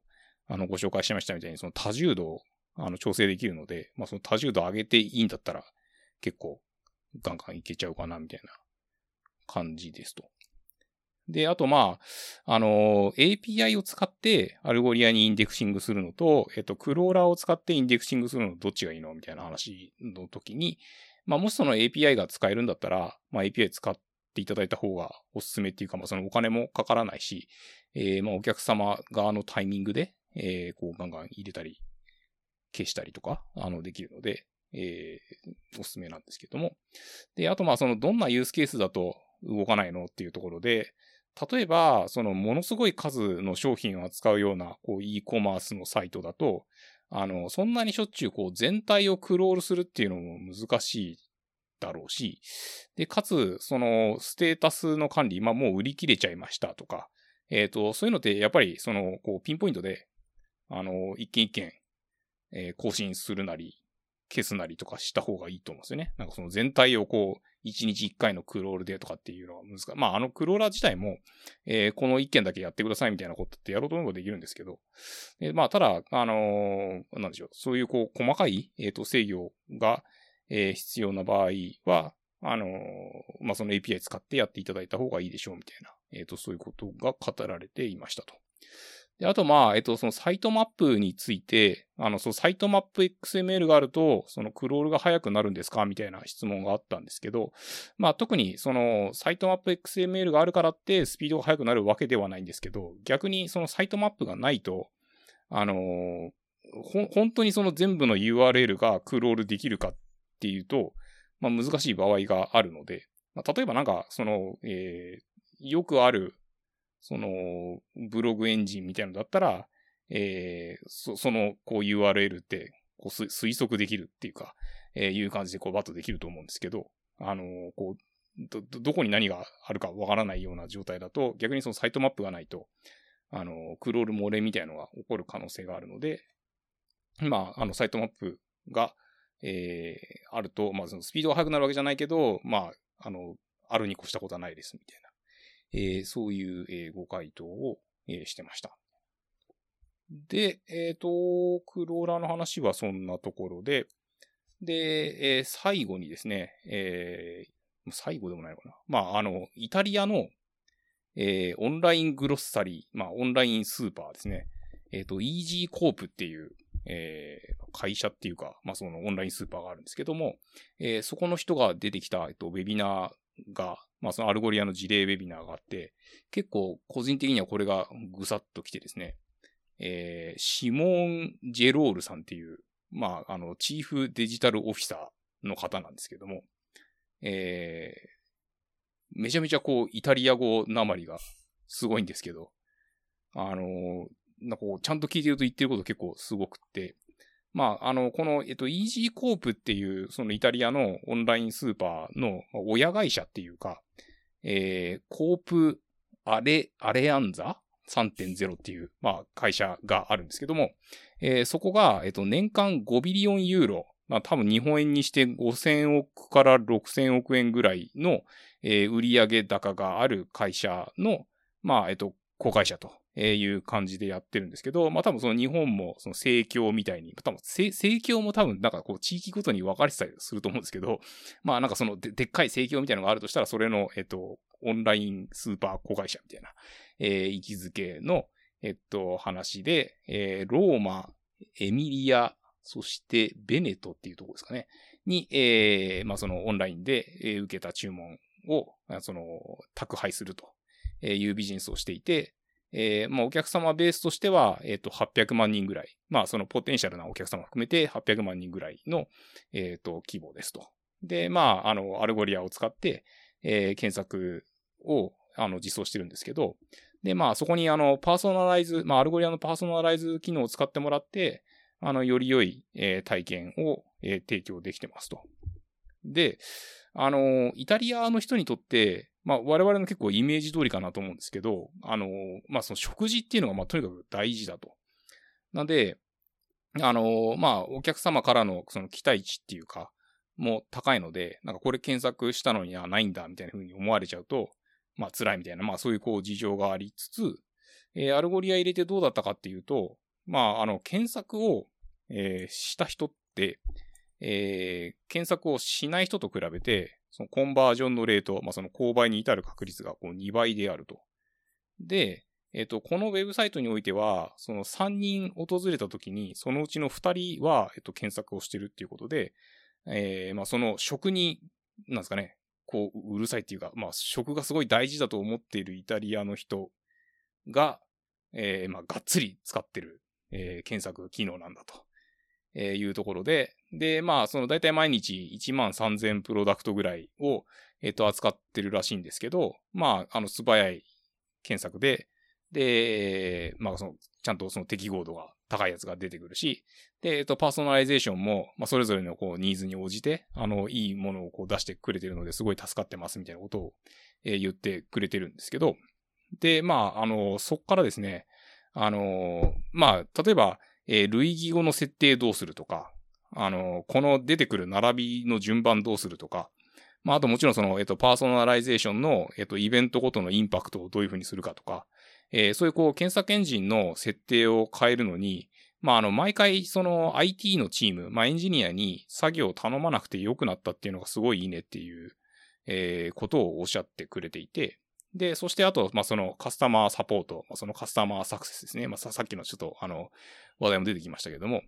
あの、ご紹介しましたみたいに、その多重度を、あの、調整できるので、まあその多重度上げていいんだったら、結構、ガンガンいけちゃうかな、みたいな感じですと。で、あとまあ、あの、API を使ってアルゴリアに indexing するのと、えっと、クローラーを使って indexing するのどっちがいいの？みたいな話の時に、まあ、もしその API が使えるんだったら、まあ、API 使っていただいた方がおすすめっていうか、まあ、そのお金もかからないし、えー、まあ、お客様側のタイミングで、えー、こう、ガンガン入れたり、消したりとか、あの、できるので、えー、おすすめなんですけども。で、あとまあそのどんなユースケースだと動かないの？っていうところで、例えば、そのものすごい数の商品を扱うような、こう、e コマースのサイトだと、あの、そんなにしょっちゅう、こう、全体をクロールするっていうのも難しいだろうし、で、かつ、その、ステータスの管理、まあ、もう売り切れちゃいましたとか、えっ、ー、と、そういうのって、やっぱり、その、こう、ピンポイントで、あの、一件一件、えー、更新するなり、消すなりとかした方がいいと思うんですよね。なんかその全体をこう、1日1回のクロールでとかっていうのは難しい。まあ、あのクローラー自体も、えー、この1件だけやってくださいみたいなことってやろうと思えばできるんですけど、えー、まあ、ただ、あのー、なんでしょう、そういうこう、細かい、えっ、と、制御が、え必要な場合は、あのまあ、その API 使ってやっていただいた方がいいでしょうみたいな、えっ、と、そういうことが語られていましたと。で、あと、まあ、えっと、そのサイトマップについて、あの、そう、サイトマップ XML があると、そのクロールが速くなるんですか？みたいな質問があったんですけど、まあ、特に、その、サイトマップ XML があるからって、スピードが速くなるわけではないんですけど、逆に、そのサイトマップがないと、あのほ、本当にその全部の URL がクロールできるかっていうと、まあ、難しい場合があるので、まあ、例えばなんか、その、えー、よくある、その、ブログエンジンみたいなのだったら、えー、そその、こう URL って、こう推測できるっていうか、えー、いう感じでこうバッとできると思うんですけど、あのー、こう、ど、どこに何があるかわからないような状態だと、逆にそのサイトマップがないと、あの、クロール漏れみたいなのが起こる可能性があるので、まあ、あの、サイトマップが、えー、あると、まあ、そのスピードが速くなるわけじゃないけど、まあ、あの、あるに越したことはないです、みたいな。えー、そういう、えー、ご回答を、えー、してました。で、えっ、ー、と、クローラーの話はそんなところで、で、えー、最後にですね、えー、最後でもないのかな。まあ、あの、イタリアの、えー、 online grocery、まあ、オンラインスーパーですね。えっ、ー、と、 EasyCoop っていう、えー、会社っていうか、まあ、そのオンラインスーパーがあるんですけども、えー、そこの人が出てきた、えっと、ウェビナーが、まあそのアルゴリアの事例ウェビナーがあって、結構個人的にはこれがぐさっと来てですね、えー、シモン・ジェロールさんっていう、まあ、あの、 Chief Digital Officer の方なんですけども、えー、めちゃめちゃこう、イタリア語なまりがすごいんですけど、あのなんかこう、ちゃんと聞いてると言ってること結構すごくって、まあ、あの、この、えっと、イージーコープっていう、そのイタリアのオンラインスーパーの親会社っていうか、えー、コープアレ、アレアンザ？3.0っていう、まあ、会社があるんですけども、えー、そこが、えっと、年間5ビリオンユーロ、まあ、多分日本円にして5000億から6000億円ぐらいの、えー、売上高がある会社の、まあ、えっと、子会社と。えいう感じでやってるんですけど、まあ多分その日本もその盛況みたいに、多分盛況も多分なんかこう地域ごとに分かれてたりすると思うんですけど、まあなんかそのででっかい盛況みたいなのがあるとしたら、それの、えっと、オンラインスーパー子会社みたいな、えー、位置づけの、えっと、話で、えー、ローマ、エミリア、そしてベネトっていうところですかね。に、えー、まあそのオンラインで、えー、受けた注文を、その、宅配するというビジネスをしていて、えー、まあ、お客様ベースとしては、えっ、ー、と、800万人ぐらい。まあ、そのポテンシャルなお客様含めて800万人ぐらいの、えっ、ー、と、規模ですと。で、まあ、あの、アルゴリアを使って、えー、検索を、あの、実装してるんですけど、で、まあ、そこに、あの、パーソナライズ、まあ、アルゴリアのパーソナライズ機能を使ってもらって、あの、より良い、えー、体験を、えー、提供できてますと。で、あの、イタリアの人にとって、まあ、我々の結構イメージ通りかなと思うんですけど、あの、まあ、その食事っていうのが、まあ、とにかく大事だと。なんで、あの、まあ、お客様からのその期待値っていうか、も高いので、なんかこれ検索したのにはないんだみたいな風に思われちゃうと、まあ辛いみたいな、まあそういうこう事情がありつつ、えー、 Algolia 入れてどうだったかっていうと、まああの検索を、えー、した人って、えー、検索をしない人と比べて、そのコンバージョンのレート、まあ、その購買に至る確率がこう2倍であるとで、えっ、と、このウェブサイトにおいては、その3人訪れた時に、そのうちの2人は、えっ、と、検索をしてるっていうことで、えー、まあ、その食に、なんですかね、こう、うるさいっていうか、まあ、食がすごい大事だと思っているイタリアの人が、えー、まあ、がっつり使ってる、えー、検索機能なんだと。えいうところで、で、まあ、その大体毎日1万3000プロダクトぐらいを、えっ、と、扱ってるらしいんですけど、まあ、あの、素早い検索で、で、まあ、その、ちゃんとその適合度が高いやつが出てくるし、で、えっと、パーソナライゼーションも、まあ、それぞれのこう、ニーズに応じて、あの、いいものをこう出してくれてるのですごい助かってますみたいなことを、えー、言ってくれてるんですけど、で、まあ、あの、そっからですね、あの、まあ、例えば、えー、類義語の設定どうするとか、あの、この出てくる並びの順番どうするとか、まあ、あともちろんその、えっと、パーソナライゼーションの、えっと、イベントごとのインパクトをどういうふうにするかとか、えー、そういうこう、検索エンジンの設定を変えるのに、まあ、あの、毎回、その IT のチーム、まあ、エンジニアに作業を頼まなくて良くなったっていうのがすごいいいねっていう、えー、ことをおっしゃってくれていて、で、そしてあと、まあ、そのカスタマーサポート、まあ、そのカスタマーサクセスですね。まあ、さっきのちょっと、あの、話題も出てきましたけども、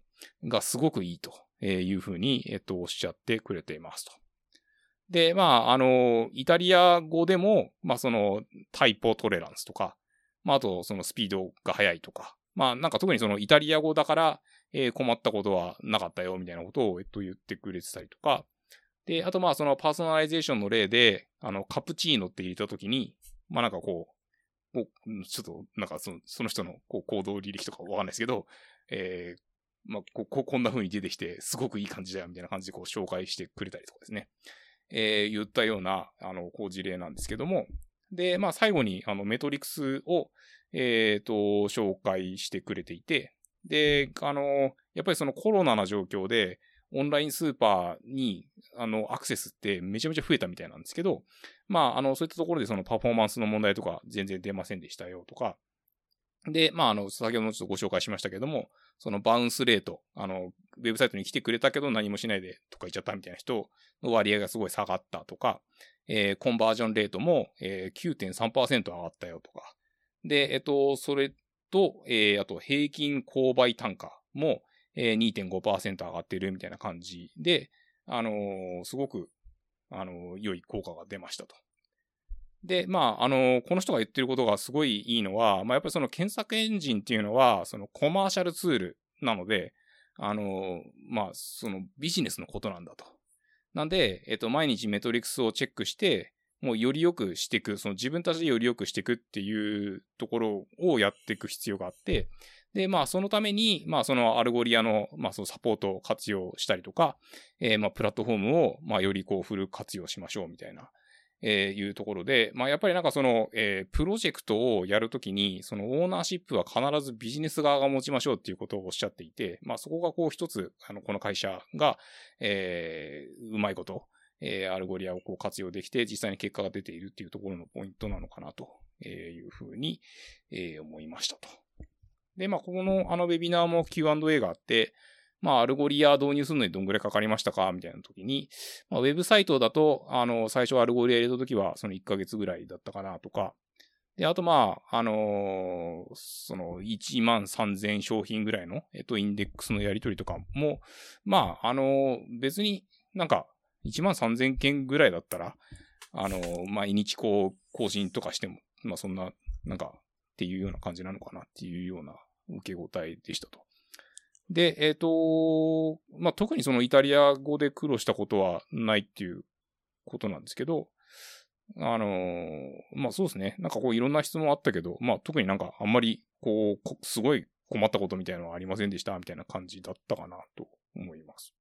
がすごくいいというふうに、えっと、おっしゃってくれていますと。で、まあ、あの、イタリア語でも、まあ、その、タイポトレランスとか、まあ、あと、そのスピードが速いとか、まあ、なんか特にそのイタリア語だから、えー、困ったことはなかったよ、みたいなことを、えっと、言ってくれてたりとか、で、あとまあ、そのパーソナライゼーションの例で、あの、カプチーノって入れたときに、まあなんかこう、ちょっと、なんかその、その人のこう行動履歴とかわかんないですけど、えー、まあ、こ、こ、んな風に出てきて、すごくいい感じだよ、みたいな感じでこう紹介してくれたりとかですね。えー、言ったような、あの、こう事例なんですけども、で、まあ最後に、あの、 metrics を、えっ、ー、と、紹介してくれていて、で、あの、やっぱりそのコロナな状況で、オンラインスーパーに、あの、アクセスってめちゃめちゃ増えたみたいなんですけど、まあ、あの、そういったところでそのパフォーマンスの問題とか全然出ませんでしたよとか、で、まあ、あの、先ほどもちょっとご紹介しましたけども、そのバウンスレート、あの、ウェブサイトに来てくれたけど何もしないでとか言っちゃったみたいな人の割合がすごい下がったとか、えー、コンバージョンレートも、えー、9.3%上がったよとか。で、えっと、それと、えー、あと平均購買単価も、えー、2.5%上がってるみたいな感じで、あのー、すごく、あの、良い効果が出ましたと。で、まあ、あの、この人が言ってることがすごいいいのは、まあ、やっぱりその検索エンジンっていうのは、そのコマーシャルツールなので、あの、まあ、そのビジネスのことなんだと。なんで、えっと、毎日メトリクスをチェックして、もうより良くしていく、その自分たちでより良くしていくっていうところをやっていく必要があって、で、まあ、そのために、まあ、その Algolia の、まあ、そのサポートを活用したりとか、えー、まあ、プラットフォームを、まあ、よりこう、フル活用しましょうみたいな、えー、いうところで、まあ、やっぱりなんかその、えー、プロジェクトをやるときに、そのオーナーシップは必ずビジネス側が持ちましょうっていうことをおっしゃっていて、まあ、そこがこう一つ、あの、この会社が、えー、うまいこと、えー、 Algolia をこう活用できて、実際に結果が出ているっていうところのポイントなのかなというふうに、えー、思いましたと。で、まあ、ここのあのウェビナーも Q&A があって、まあ、 Algolia 導入するのにどんぐらいかかりましたか？みたいな時に、まあ、ウェブサイトだと、あの、最初 Algolia 入れた時は、その1ヶ月ぐらいだったかなとか、で、あとまあ、あのー、その1万3000商品ぐらいの、えっと、インデックスのやり取りとかも、まあ、あのー、別になんか1万3000件ぐらいだったら、あのー、毎日こう、更新とかしても、まあそんな、なんか、っていうような感じなのかなっていうような受け答えでしたと。で、えっ、ー、と、まあ、特にそのイタリア語で苦労したことはないっていうことなんですけど、あのー、まあ、そうですね。なんかこういろんな質問あったけど、まあ、特になんかあんまりこう、すごい困ったことみたいなのはありませんでしたみたいな感じだったかなと思います。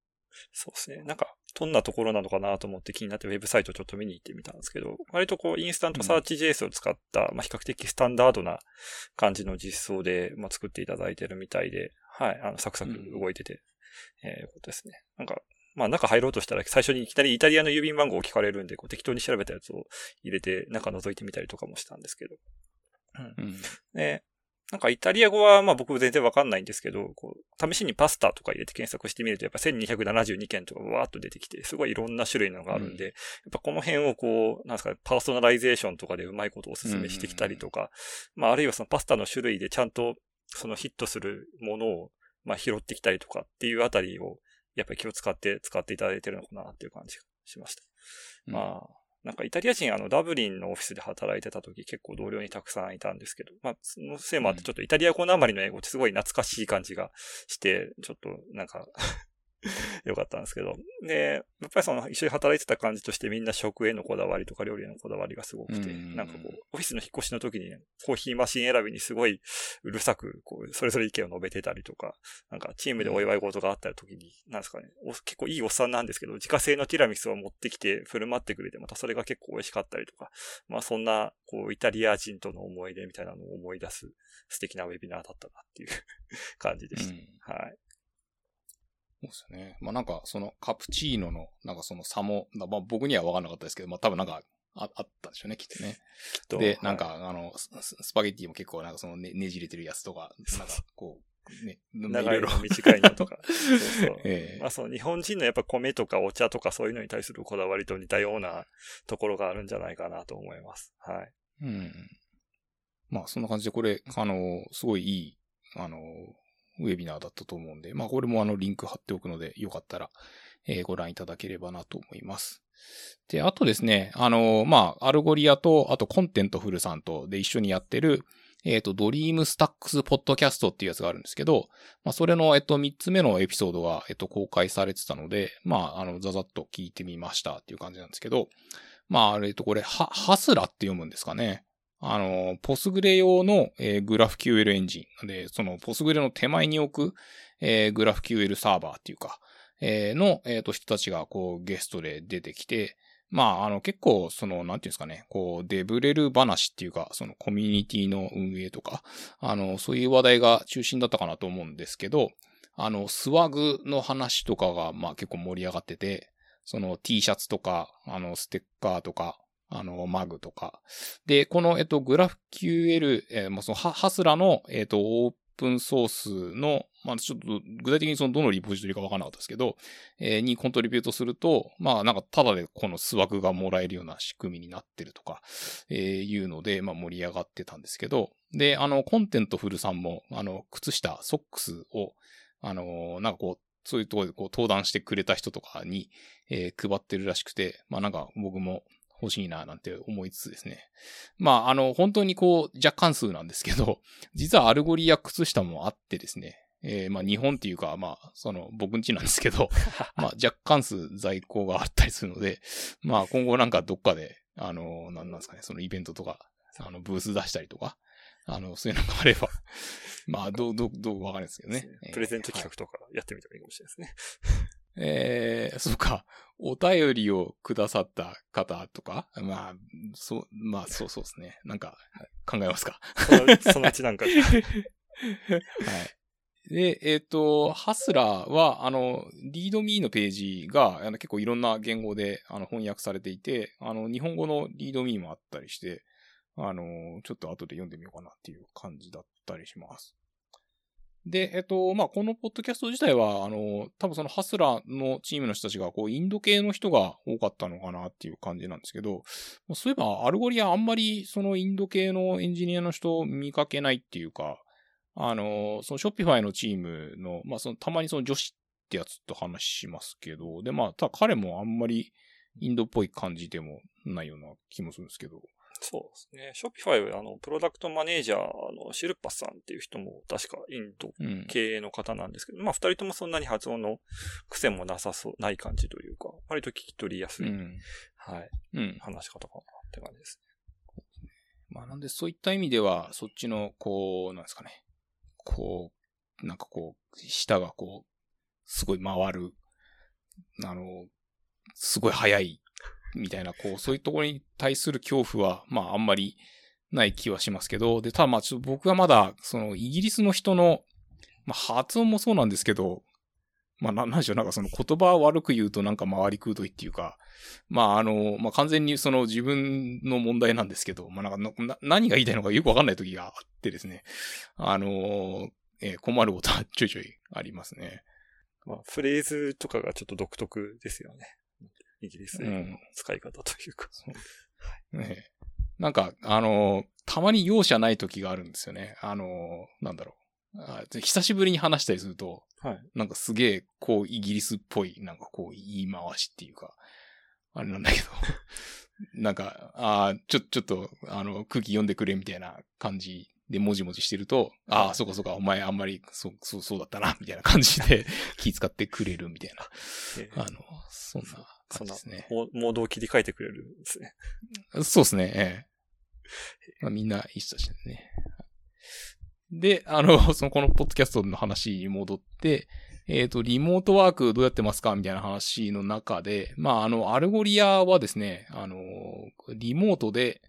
そうですね。なんか、どんなところなのかなと思って気になってウェブサイトちょっと見に行ってみたんですけど、割とこう、 InstantSearch JS を使った、うん、まあ、比較的スタンダードな感じの実装で、まあ、作っていただいてるみたいで、はい、あの、サクサク動いてて、うん、えー、ことですね。なんか、まあ中入ろうとしたら最初にいきなりイタリアの郵便番号を聞かれるんで、こう適当に調べたやつを入れて中覗いてみたりとかもしたんですけど。うん。うん、で、なんかイタリア語はまあ僕全然わかんないんですけど、こう、試しにパスタとか入れて検索してみるとやっぱ1272件とかわーっと出てきて、すごいいろんな種類のがあるんで、うん、やっぱこの辺をこう、なんですかね、パーソナライゼーションとかでうまいことをお勧めしてきたりとか、まああるいはそのパスタの種類でちゃんとそのヒットするものをまあ拾ってきたりとかっていうあたりを、やっぱり気を使って使っていただいてるのかなっていう感じがしました。うん、まあ、なんかイタリア人あのダブリンのオフィスで働いてた時結構同僚にたくさんいたんですけど、まあそのせいもあってちょっとイタリア語なまりの英語ってすごい懐かしい感じがして、ちょっとなんか よかったんですけど。で、やっぱりその一緒に働いてた感じとしてみんな食へのこだわりとか料理へのこだわりがすごくて、んなんかこう、オフィスの引っ越しの時に、ね、コーヒーマシン選びにすごいうるさく、こう、それぞれ意見を述べてたりとか、なんかチームでお祝い事があった時に、なんですかね、結構いいおっさんなんですけど、自家製のティラミスを持ってきて振る舞ってくれて、またそれが結構美味しかったりとか、まあそんな、こう、イタリア人との思い出みたいなのを思い出す素敵なウェビナーだったなっていう 感じでした。はい。そうですよね。まあなんか、そのカプチーノの、なんかその差も、まあ僕には分かんなかったですけど、まあ多分なんかああったでしょうね、きっとね。と。で、なんか、はい、あのス、スパゲッティも結構なんかそのねねじれてるやつとか、なんかこう、ね、長いの短いのとか。そうそう。えー、まあそう、日本人のやっぱ米とかお茶とかそういうのに対するこだわりと似たようなところがあるんじゃないかなと思います。はい。うん。まあそんな感じでこれ、あの、すごいいい、あの、ウェビナーだったと思うんで、まあこれもあのリンク貼っておくので、よかったら、えー、ご覧いただければなと思います。で、あとですね、あの、まあ、 Algolia と、あと Contentful さんとで一緒にやってる、えっ、ー、と、 Dream Stack Podcast っていうやつがあるんですけど、まあ、それの、えっと、三つ目のエピソードが、えっと、公開されてたので、まあ、あの、ざざっと聞いてみましたっていう感じなんですけど、まあ、えっと、これ、は、ハスラって読むんですかね。あの、ポスグレ用の、えー、グラフ QL エンジン。で、そのポスグレの手前に置く、えー、グラフ QL サーバーっていうか、えー、の、えっ、ー、と、人たちがこうゲストで出てきて、まあ、あの、結構、その、なんていうんですかね、こう、デブレル話っていうか、そのコミュニティの運営とか、あの、そういう話題が中心だったかなと思うんですけど、あの、スワグの話とかが、まあ結構盛り上がってて、その T シャツとか、あの、ステッカーとか、あの、マグとか。で、この、えっと、 GraphQL、えー、もうそのハ、 Hasura の、えっと、オープンソースの、まあ、ちょっと、具体的にその、どのリポジトリかわからなかったですけど、えー、に contribute すると、まあ、なんか、ただでこの swag がもらえるような仕組みになってるとか、えー、いうので、まあ、盛り上がってたんですけど、で、あの、 Contentful さんも、あの、靴下、ソックスを、あの、なんかこう、そういうところでこう登壇してくれた人とかに、えー、配ってるらしくて、まあなんか僕も欲しいななんて思いつつですね。まあ、あの、本当にこう、若干数なんですけど、実はアルゴリや靴下もあってですね、えー、まあ日本っていうか、まあ、その僕んちなんですけど、まあ若干数在庫があったりするので、まあ今後なんかどっかで、あの、なんなんですかね、そのイベントとか、あの、ブース出したりとか、あの、そういうのがあれば、まあ、どう、どう、どうわかんないですけどね。プレゼント企画とかやってみてもいいかもしれないですね。えー、そうか、お便りをくださった方とか、まあ、そう、まあ、そうそうですね。なんか、考えますか？そのうちなんか。はい。で、えっ、ー、と、ハスラーは、あの、リードミーのページが、あの結構いろんな言語であの翻訳されていて、あの、日本語のリードミーもあったりして、あの、ちょっと後で読んでみようかなっていう感じだったりします。で、えっと、まあ、このポッドキャスト自体は、あの、多分その Hasura のチームの人たちが、こう、インド系の人が多かったのかなっていう感じなんですけど、そういえば、 Algolia あんまり、そのインド系のエンジニアの人を見かけないっていうか、あの、その Shopify のチームの、まあ、その、たまにそのジョシってやつと話しますけど、で、まあ、ただ彼もあんまりインドっぽい感じでもないような気もするんですけど、そうですね。ショッピファイは、あの、プロダクトマネージャーのシルパスさんっていう人も確かインド経営の方なんですけど、うん、まあ二人ともそんなに発音の癖もなさそう、ない感じというか、割と聞き取りやすい、うん、はい、うん、話し方かなって感じですね。まあなんでそういった意味では、そっちの、こう、なんですかね。こう、なんかこう、舌がこう、すごい回る、あの、すごい速いみたいな、こう、そういうところに対する恐怖は、まあ、あんまりない気はしますけど、で、ただまあ、ちょっと僕はまだ、その、イギリスの人の、まあ、発音もそうなんですけど、まあ、な、なんでしょう、なんかその言葉を悪く言うとなんか回りくどいっていうか、まあ、あの、まあ、完全にその自分の問題なんですけど、まあ、なんかな、何が言いたいのかよくわかんない時があってですね。あの、えー、困ることはちょいちょいありますね。まあ、フレーズとかがちょっと独特ですよね。イギリスの使い方というか。うん、ねなんか、あの、たまに容赦ない時があるんですよね。あの、なんだろう。あ久しぶりに話したりすると、はい、なんかすげえ、こう、イギリスっぽい、なんかこう、言い回しっていうか、あれなんだけど、なんか、あちょ、ちょっと、あの、空気読んでくれみたいな感じで、もじもじしてると、ああ、そうかそうか、お前あんまり、そう、そう、そうだったな、みたいな感じで 気遣ってくれるみたいな。あの、そんな感じですね。モードを切り替えてくれるんですね。そうですね、ええ。まあ、みんないい人たちですね。で、あの、その、このポッドキャストの話に戻って、えっ、ー、と、リモートワークどうやってますか？みたいな話の中で、まあ、あの、 Algolia はですね、あの、リモートで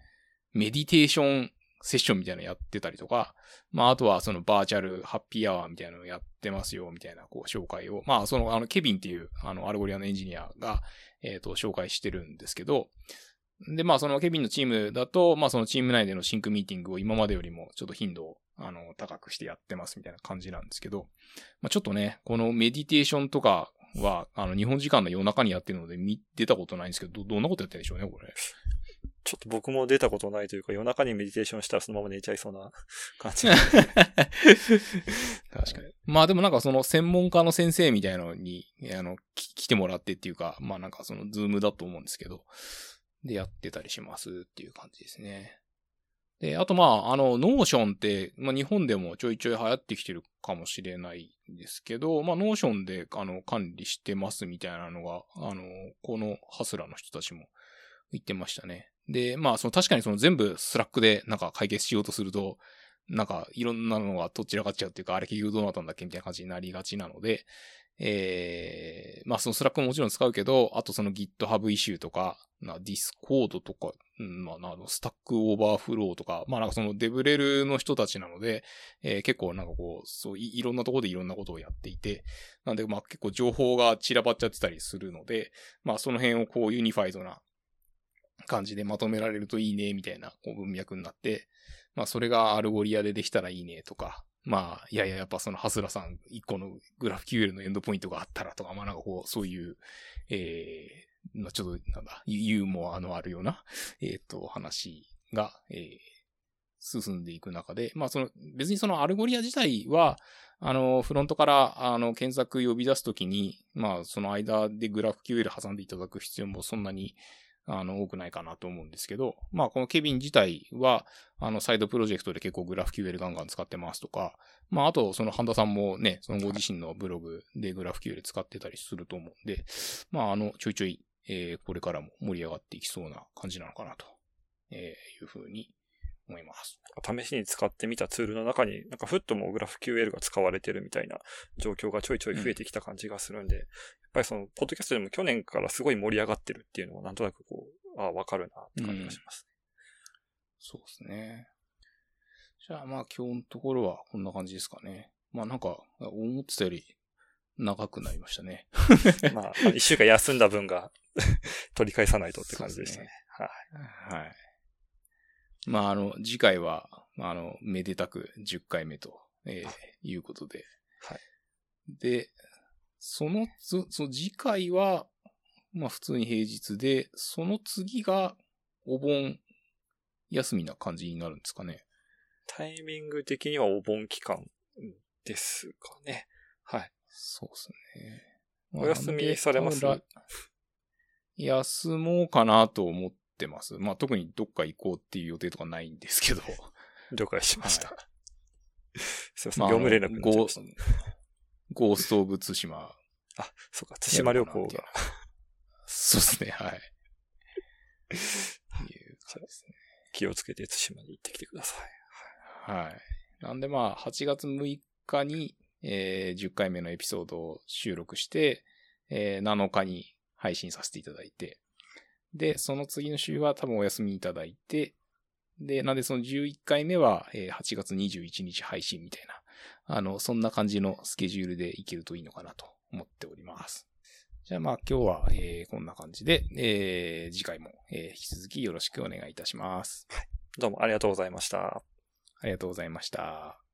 meditation session みたいなのやってたりとか、まあ、あとはその virtual happy hour みたいなのをやってますよ、みたいな、こう、紹介を、まあ、その、あの、ケビンっていう、あの、 Algolia のエンジニアが、えっ、ー、と、紹介してるんですけど、で、まあ、そのケビンのチームだと、まあ、そのチーム内でのシンクミーティングを今までよりもちょっと頻度を、あの、高くしてやってますみたいな感じなんですけど、まあ、ちょっとね、このメディテーションとかは、あの、日本時間の夜中にやってるので見、出たことないんですけど、ど、どんなことやってるんでしょうね、これ。ちょっと僕も出たことないというか、夜中にメディテーションしたらそのまま寝ちゃいそうな 感じ。確かに。まあでもなんかその専門家の先生みたいなのに、あの、来てもらってっていうか、まあなんかその Zoom だと思うんですけど、でやってたりしますっていう感じですね。で、あとまあ、あの、 Notion って、まあ日本でもちょいちょい流行ってきてるかもしれないんですけど、まあ Notion であの管理してますみたいなのが、あの、この Hasura の人たちも言ってましたね。で、まあその確かにその全部 Slack でなんか解決しようとすると、なんかいろんなのがとっちらかっちゃうっていうか、あれ結局どうなったんだっけ？みたいな感じになりがちなので、えー、まあその Slack ももちろん使うけど、あとその GitHub issue とか、な、 Discord とか、まあ、あの、 Stack Overflow とか、まあなんかそのデブレルの人たちなので、えー、結構なんかこう、そうい、いろんなところでいろんなことをやっていて、なんでまあ結構情報が散らばっちゃってたりするので、まあその辺をこう unified な感じでまとめられるといいね、みたいなこう文脈になって、まあそれが Algolia でできたらいいねとか、まあ、いやいや、やっぱその Hasura さん一個のグラフ QL のエンドポイントがあったらとか、まあなんかこう、そういう、えー、まあちょっと、なんだ、ユーモアのあるような、えっ、ー、と、話が、えー、進んでいく中で、まあその、別にその Algolia 自体は、あの、フロントから、あの、検索呼び出すときに、まあその間でグラフ QL 挟んでいただく必要もそんなに、あの、多くないかなと思うんですけど、まあ、このケビン自体は、あの、サイドプロジェクトで結構グラフ QL ガンガン使ってますとか、まあ、あと、その、ハンダさんもね、そのご自身のブログでグラフ QL 使ってたりすると思うんで、まあ、あの、ちょいちょい、えー、これからも盛り上がっていきそうな感じなのかなと、えー、いうふうに思います。試しに使ってみたツールの中に、なんかフットもグラフ QL が使われてるみたいな状況がちょいちょい増えてきた感じがするんで、うん、やっぱりその、ポッドキャストでも去年からすごい盛り上がってるっていうのはなんとなくこう、あわかるなって感じがします、ねうん、そうですね。じゃあまあ今日のところはこんな感じですかね。まあなんか、思ってたより長くなりましたね。まあ、一週間休んだ分が 取り返さないとって感じでしたね。ねはい。はい。まあ、あの、次回は、あの、めでたく10回目と、えー、いうことで。はい。で、そのつ、その次回は、まあ普通に平日で、その次がお盆休みな感じになるんですかね。タイミング的にはお盆期間ですかね。はい。そうですね。お休みされます？休もうかなと思ってます。まあ特にどっか行こうっていう予定とかないんですけど。了解しました。はい、すいません、業務連絡ゴーゴースト・オブ・ツシマ。あ、そうか、対馬旅行が。そうですね、はい。いう感じですね。気をつけて対馬に行ってきてください。はい。なんでまあ、8月6日に、えー、10回目のエピソードを収録して、えー、7日に配信させていただいて、で、その次の週は多分お休みいただいて、で、なんでその11回目は、えー、8月21日配信みたいな、あの、そんな感じのスケジュールでいけるといいのかなと思っております。じゃあまあ今日は、えー、こんな感じで、えー、次回も、えー、引き続きよろしくお願いいたします。どうもありがとうございました。ありがとうございました。